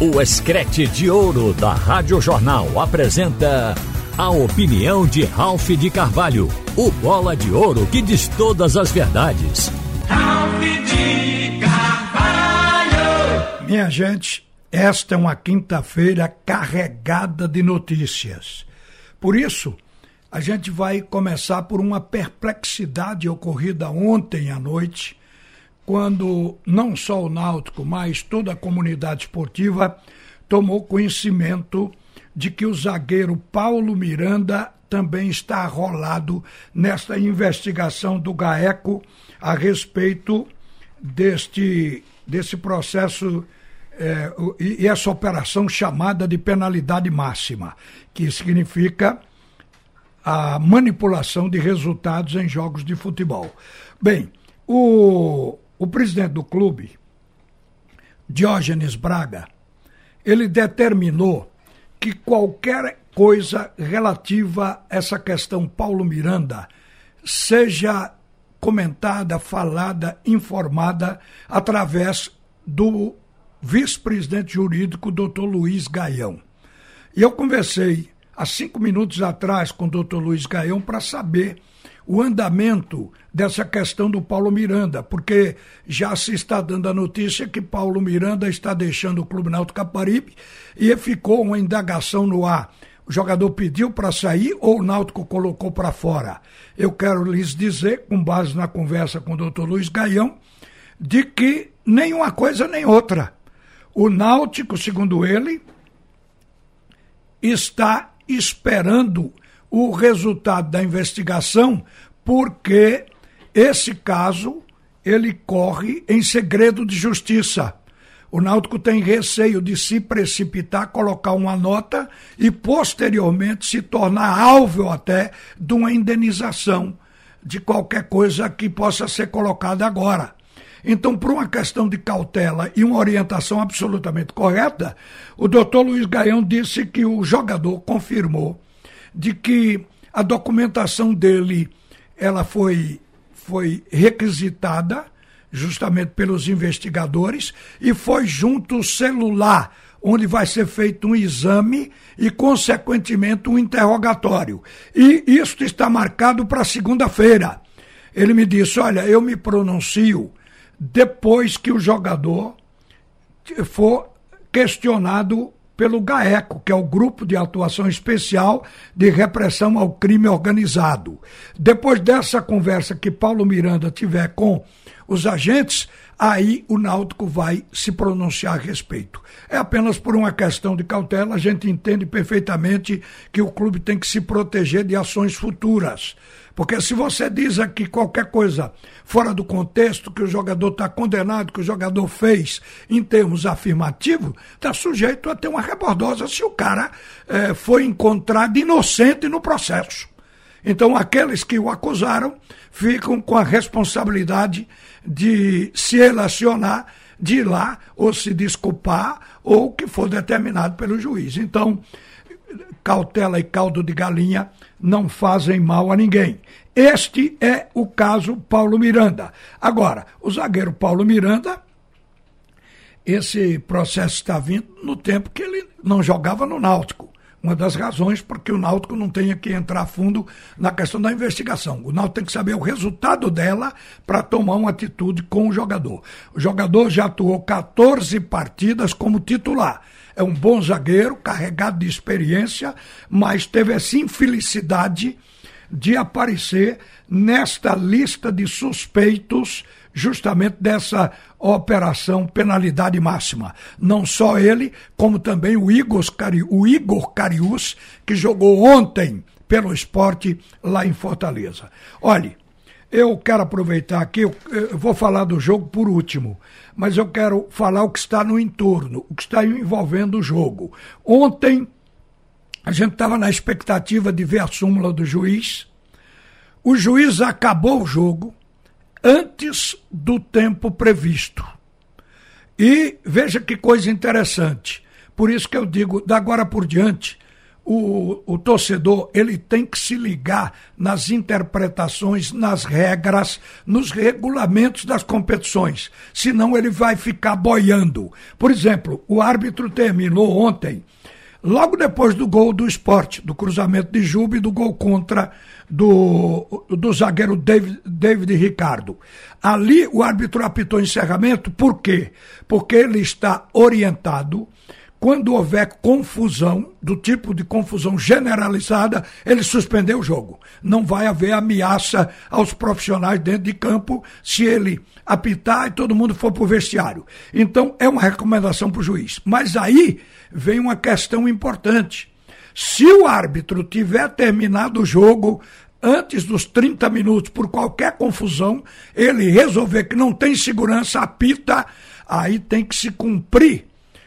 O Escrete de Ouro da Rádio Jornal apresenta a opinião de Ralph de Carvalho, o bola de ouro que diz todas as verdades. Ralph de Carvalho! Minha gente, esta é uma quinta-feira carregada de notícias. Por isso, a gente vai começar por uma perplexidade ocorrida ontem à noite quando não só o Náutico, mas toda a comunidade esportiva tomou conhecimento de que o zagueiro Paulo Miranda também está arrolado nesta investigação do GAECO a respeito deste, desse processo é, e essa operação chamada de penalidade máxima, que significa a manipulação de resultados em jogos de futebol. Bem, o, o presidente do clube, Diógenes Braga, ele determinou que qualquer coisa relativa a essa questão Paulo Miranda seja comentada, falada, informada através do vice-presidente jurídico, doutor Luiz Gaião. E eu conversei há cinco minutos atrás com o doutor Luiz Gaião para saber o andamento dessa questão do Paulo Miranda, porque já se está dando a notícia que Paulo Miranda está deixando o Clube Náutico Caparibe e ficou uma indagação no ar. O jogador pediu para sair ou o Náutico colocou para fora? Eu quero lhes dizer, com base na conversa com o doutor Luiz Gaião, de que nem uma coisa nem outra. O Náutico, segundo ele, está esperando o resultado da investigação, porque esse caso ele corre em segredo de justiça. O Náutico tem receio de se precipitar, colocar uma nota e posteriormente se tornar alvo até de uma indenização de qualquer coisa que possa ser colocada agora. Então, por uma questão de cautela e uma orientação absolutamente correta, o doutor Luiz Gaião disse que o jogador confirmou de que a documentação dele ela foi, foi requisitada justamente pelos investigadores e foi junto o celular onde vai ser feito um exame e, consequentemente, um interrogatório. E isso está marcado para segunda-feira. Ele me disse: Olha, eu me pronuncio depois que o jogador for questionado pelo GAECO, que é o Grupo de Atuação Especial de Repressão ao Crime Organizado. Depois dessa conversa que Paulo Miranda tiver com os agentes, aí o Náutico vai se pronunciar a respeito. É apenas por uma questão de cautela, a gente entende perfeitamente que o clube tem que se proteger de ações futuras. Porque se você diz aqui qualquer coisa fora do contexto que o jogador está condenado, que o jogador fez em termos afirmativos, está sujeito a ter uma rebordosa se o cara eh, foi encontrado inocente no processo. Então, aqueles que o acusaram ficam com a responsabilidade de se relacionar, de ir lá ou se desculpar, ou o que for determinado pelo juiz. Então, cautela e caldo de galinha não fazem mal a ninguém. Este é o caso Paulo Miranda. Agora, o zagueiro Paulo Miranda, esse processo está vindo no tempo que ele não jogava no Náutico. Uma das razões porque o Náutico não tenha que entrar fundo na questão da investigação. O Náutico tem que saber o resultado dela para tomar uma atitude com o jogador. O jogador já atuou 14 partidas como titular é um bom zagueiro, carregado de experiência, mas teve essa infelicidade de aparecer nesta lista de suspeitos justamente dessa operação penalidade máxima. Não só ele, como também o Igor, o Igor Carius, que jogou ontem pelo esporte lá em Fortaleza. Olhe, eu quero aproveitar aqui, eu, eu vou falar do jogo por último, mas eu quero falar o que está no entorno, o que está envolvendo o jogo. Ontem, a gente estava na expectativa de ver a súmula do juiz. O juiz acabou o jogo antes do tempo previsto. E veja que coisa interessante. Por isso que eu digo, da agora por diante, o, o torcedor ele tem que se ligar nas interpretações, nas regras, nos regulamentos das competições. Senão ele vai ficar boiando. Por exemplo, o árbitro terminou ontem, logo depois do gol do esporte, do cruzamento de Juba e do gol contra do, do zagueiro David, David Ricardo. Ali o árbitro apitou encerramento, por quê? Porque ele está orientado quando houver confusão, do tipo de confusão generalizada, ele suspendeu o jogo. Não vai haver ameaça aos profissionais dentro de campo se ele apitar e todo mundo for para o vestiário. Então, é uma recomendação para o juiz. Mas aí vem uma questão importante. Se o árbitro tiver terminado o jogo antes dos 30 minutos por qualquer confusão, ele resolver que não tem segurança, apita, aí tem que se cumprir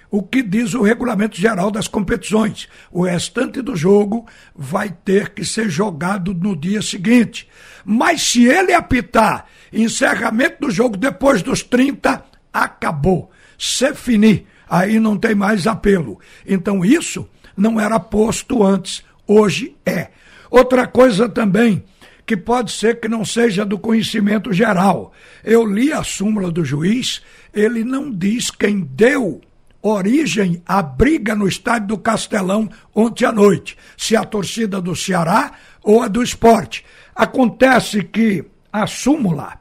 o que diz o regulamento geral das competições. O restante do jogo vai ter que ser jogado no dia seguinte. Mas se ele apitar encerramento do jogo depois dos 30, acabou. Se finir, aí não tem mais apelo. Então isso não era posto antes, hoje é. Outra coisa também que pode ser que não seja do conhecimento geral. Eu li a súmula do juiz, ele não diz quem deu origem à briga no estádio do Castelão ontem à noite, se a torcida do Ceará ou a do esporte. Acontece que a súmula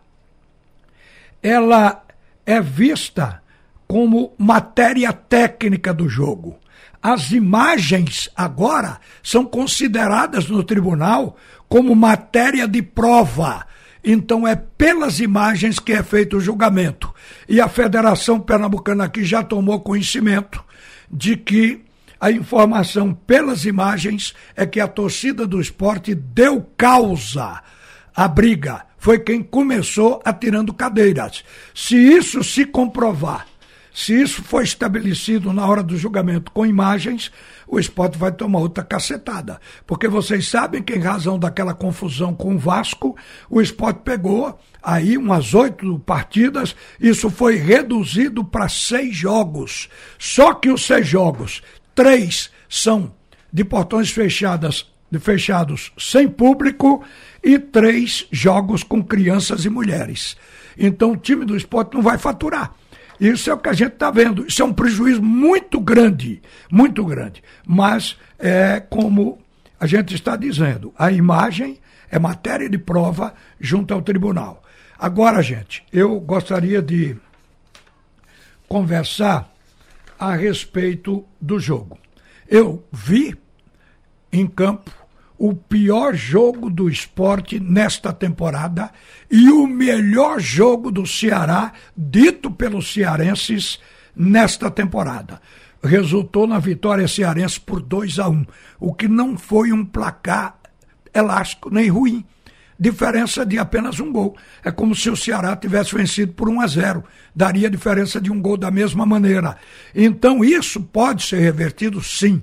ela é vista como matéria técnica do jogo. As imagens agora são consideradas no tribunal como matéria de prova então é pelas imagens que é feito o julgamento. E a Federação Pernambucana aqui já tomou conhecimento de que a informação pelas imagens é que a torcida do esporte deu causa à briga. Foi quem começou atirando cadeiras. Se isso se comprovar se isso for estabelecido na hora do julgamento com imagens, o esporte vai tomar outra cacetada. Porque vocês sabem que, em razão daquela confusão com o Vasco, o esporte pegou aí umas oito partidas, isso foi reduzido para seis jogos. Só que os seis jogos, três são de portões fechadas, fechados sem público e três jogos com crianças e mulheres. Então o time do esporte não vai faturar. Isso é o que a gente está vendo. Isso é um prejuízo muito grande, muito grande. Mas é como a gente está dizendo, a imagem é matéria de prova junto ao tribunal. Agora, gente, eu gostaria de conversar a respeito do jogo. Eu vi em campo o pior jogo do esporte nesta temporada e o melhor jogo do Ceará, dito pelos cearenses, nesta temporada. Resultou na vitória cearense por 2 a 1 um, o que não foi um placar elástico nem ruim. Diferença de apenas um gol. É como se o Ceará tivesse vencido por 1 a 0. Daria diferença de um gol da mesma maneira. Então, isso pode ser revertido, sim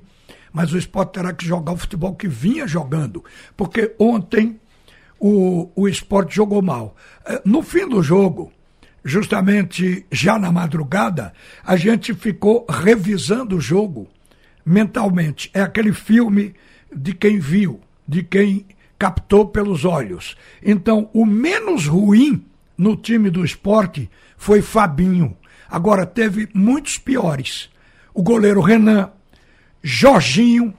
mas o esporte terá que jogar o futebol que vinha jogando, porque ontem o, o esporte jogou mal. Eh, no fim do jogo, justamente já na madrugada, a gente ficou revisando o jogo mentalmente. É aquele filme de quem viu, de quem captou pelos olhos. Então, o menos ruim no time do esporte foi Fabinho. Agora, teve muitos piores. O goleiro Renan, Jorginho,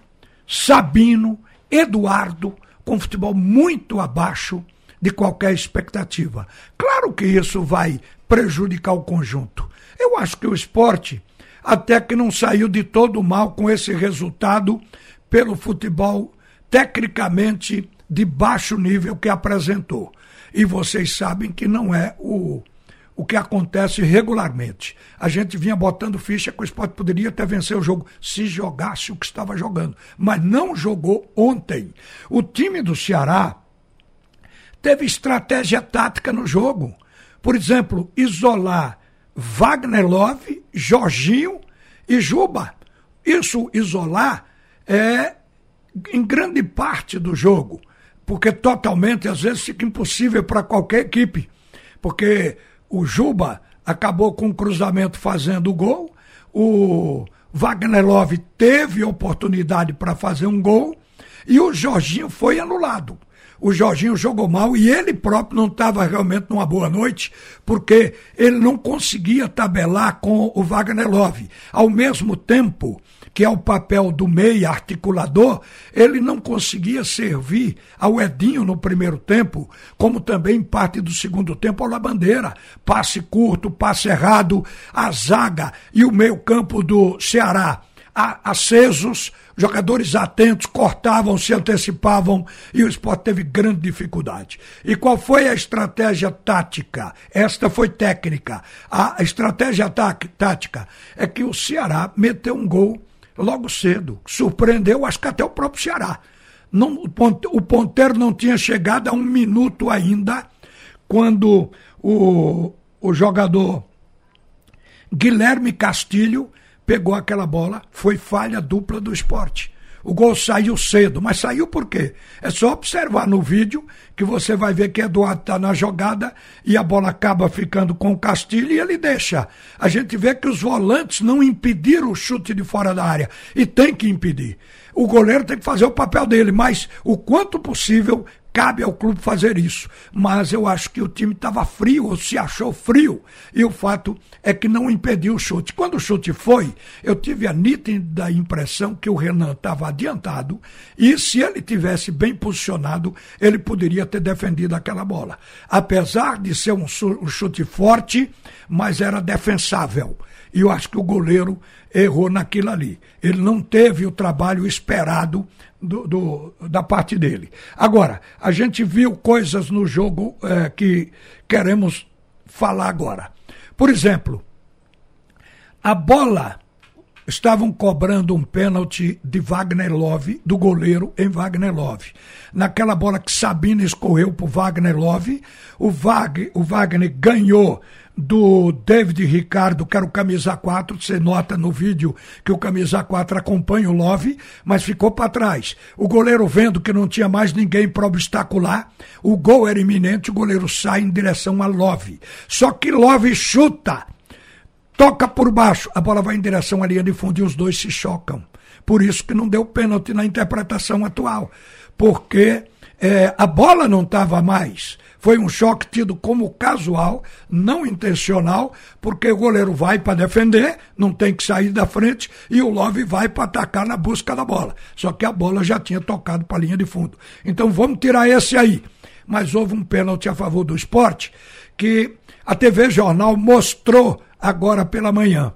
Sabino, Eduardo, com futebol muito abaixo de qualquer expectativa. Claro que isso vai prejudicar o conjunto. Eu acho que o esporte, até que não saiu de todo mal com esse resultado, pelo futebol tecnicamente de baixo nível que apresentou. E vocês sabem que não é o o que acontece regularmente. A gente vinha botando ficha que o esporte poderia até vencer o jogo se jogasse o que estava jogando, mas não jogou ontem. O time do Ceará teve estratégia tática no jogo. Por exemplo, isolar Wagner Love, Jorginho e Juba. Isso isolar é em grande parte do jogo, porque totalmente às vezes fica impossível para qualquer equipe, porque o Juba acabou com o cruzamento fazendo o gol, o Wagner Love teve oportunidade para fazer um gol. E o Jorginho foi anulado. O Jorginho jogou mal e ele próprio não estava realmente numa boa noite, porque ele não conseguia tabelar com o Wagner Love. Ao mesmo tempo que é o papel do meia articulador, ele não conseguia servir ao Edinho no primeiro tempo, como também parte do segundo tempo ao Labandeira. Passe curto, passe errado, a zaga e o meio-campo do Ceará acesos, jogadores atentos, cortavam, se antecipavam e o esporte teve grande dificuldade. E qual foi a estratégia tática? Esta foi técnica. A estratégia tática é que o Ceará meteu um gol logo cedo, surpreendeu, acho que até o próprio Ceará. Não, o ponteiro não tinha chegado a um minuto ainda quando o, o jogador Guilherme Castilho pegou aquela bola, foi falha dupla do esporte. O gol saiu cedo, mas saiu por quê? É só observar no vídeo que você vai ver que Eduardo está na jogada e a bola acaba ficando com o Castilho e ele deixa. A gente vê que os volantes não impediram o chute de fora da área e tem que impedir. O goleiro tem que fazer o papel dele, mas o quanto possível cabe ao clube fazer isso. Mas eu acho que o time estava frio, ou se achou frio, e o fato é que não impediu o chute. Quando o chute foi, eu tive a nítida impressão que o Renan estava adiantado, e se ele tivesse bem posicionado, ele poderia ter defendido aquela bola. Apesar de ser um chute forte, mas era defensável. E eu acho que o goleiro errou naquilo ali. Ele não teve o trabalho esperado do, do, da parte dele. Agora, a gente viu coisas no jogo é, que queremos falar agora. Por exemplo, a bola. Estavam cobrando um pênalti de Wagner Love, do goleiro em Wagner Love. Naquela bola que Sabina escorreu para Wagner Love, o, Wag, o Wagner ganhou do David Ricardo, que era o camisa 4. Você nota no vídeo que o camisa 4 acompanha o Love, mas ficou para trás. O goleiro vendo que não tinha mais ninguém para obstacular, o gol era iminente, o goleiro sai em direção a Love. Só que Love chuta, toca por baixo, a bola vai em direção à linha de fundo e os dois se chocam. Por isso que não deu pênalti na interpretação atual, porque é, a bola não estava mais. Foi um choque tido como casual, não intencional, porque o goleiro vai para defender, não tem que sair da frente, e o Love vai para atacar na busca da bola. Só que a bola já tinha tocado para a linha de fundo. Então vamos tirar esse aí. Mas houve um pênalti a favor do esporte que a TV Jornal mostrou agora pela manhã.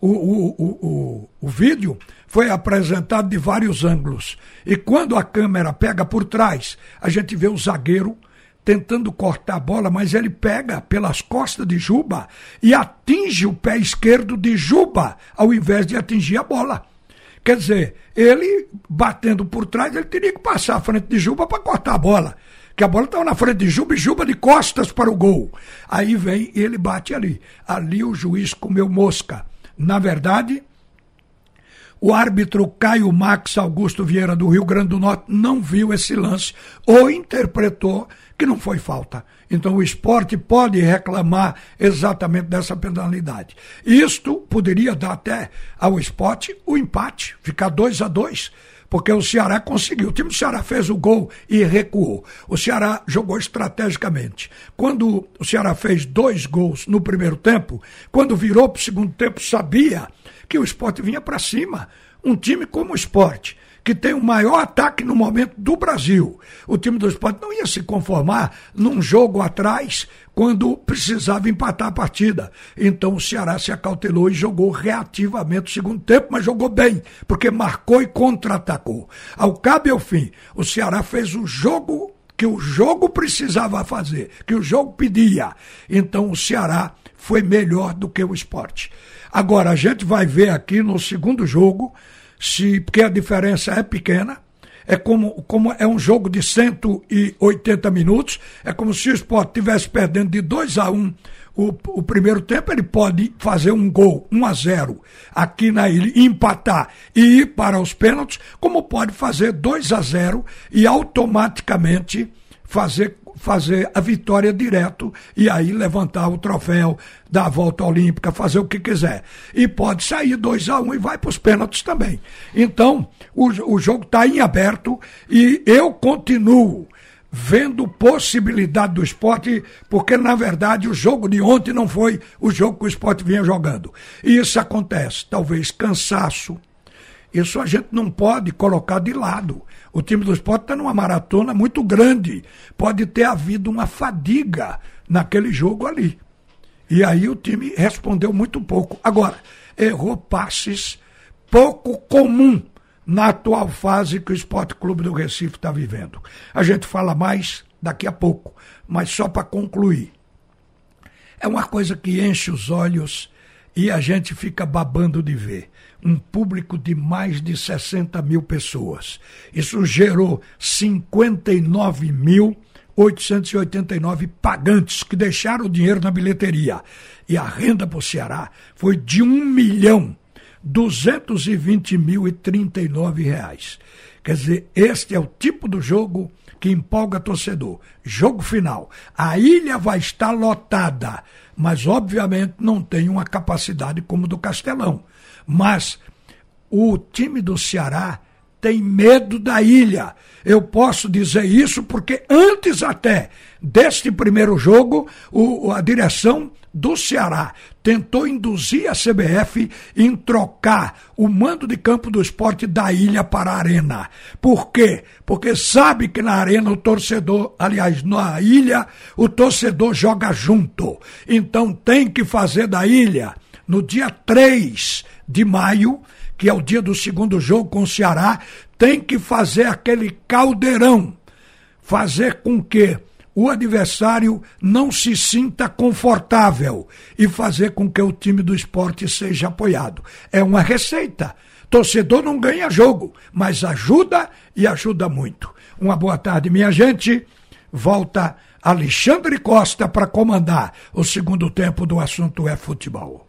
O, o, o, o, o vídeo foi apresentado de vários ângulos. E quando a câmera pega por trás, a gente vê o zagueiro tentando cortar a bola, mas ele pega pelas costas de Juba e atinge o pé esquerdo de Juba, ao invés de atingir a bola. Quer dizer, ele batendo por trás, ele teria que passar à frente de Juba para cortar a bola. Que a bola estava na frente de Juba e Juba de costas para o gol. Aí vem e ele bate ali. Ali o juiz comeu mosca. Na verdade, o árbitro Caio Max Augusto Vieira do Rio Grande do Norte não viu esse lance ou interpretou que não foi falta. Então o esporte pode reclamar exatamente dessa penalidade. Isto poderia dar até ao esporte o empate, ficar 2 a 2 porque o Ceará conseguiu. O time do Ceará fez o gol e recuou. O Ceará jogou estrategicamente. Quando o Ceará fez dois gols no primeiro tempo, quando virou para o segundo tempo, sabia que o esporte vinha para cima. Um time como o esporte, que tem o maior ataque no momento do Brasil. O time do esporte não ia se conformar num jogo atrás quando precisava empatar a partida. Então o Ceará se acautelou e jogou reativamente o segundo tempo, mas jogou bem, porque marcou e contra-atacou. Ao cabo e ao fim, o Ceará fez o jogo que o jogo precisava fazer, que o jogo pedia. Então o Ceará foi melhor do que o esporte. Agora, a gente vai ver aqui no segundo jogo se porque a diferença é pequena. É como, como é um jogo de 180 minutos, é como se o esporte estivesse perdendo de 2 a 1 um, o, o primeiro tempo, ele pode fazer um gol, 1 a 0 aqui na ilha, empatar e ir para os pênaltis, como pode fazer 2 a 0 e automaticamente fazer fazer a vitória direto e aí levantar o troféu, dar a volta olímpica, fazer o que quiser. E pode sair 2 a 1 um e vai para os pênaltis também. Então, o, o jogo está em aberto e eu continuo vendo possibilidade do esporte, porque na verdade o jogo de ontem não foi o jogo que o esporte vinha jogando. E isso acontece, talvez cansaço. Isso a gente não pode colocar de lado. O time do esporte está numa maratona muito grande. Pode ter havido uma fadiga naquele jogo ali. E aí o time respondeu muito pouco. Agora, errou passes pouco comum na atual fase que o Esporte Clube do Recife está vivendo. A gente fala mais daqui a pouco, mas só para concluir. É uma coisa que enche os olhos e a gente fica babando de ver. Um público de mais de 60 mil pessoas. Isso gerou 59 mil 889 pagantes que deixaram o dinheiro na bilheteria. E a renda para o Ceará foi de 1 milhão 220 mil e 39 reais. Quer dizer, este é o tipo do jogo que empolga torcedor. Jogo final. A ilha vai estar lotada, mas obviamente não tem uma capacidade como do Castelão. Mas o time do Ceará tem medo da ilha. Eu posso dizer isso porque antes até deste primeiro jogo, o, a direção do Ceará tentou induzir a CBF em trocar o mando de campo do esporte da ilha para a arena. Por quê? Porque sabe que na arena o torcedor, aliás, na ilha, o torcedor joga junto. Então tem que fazer da ilha, no dia 3 de maio, que é o dia do segundo jogo com o Ceará, tem que fazer aquele caldeirão. Fazer com que o adversário não se sinta confortável e fazer com que o time do esporte seja apoiado. É uma receita. Torcedor não ganha jogo, mas ajuda e ajuda muito. Uma boa tarde, minha gente. Volta Alexandre Costa para comandar o segundo tempo do assunto é futebol.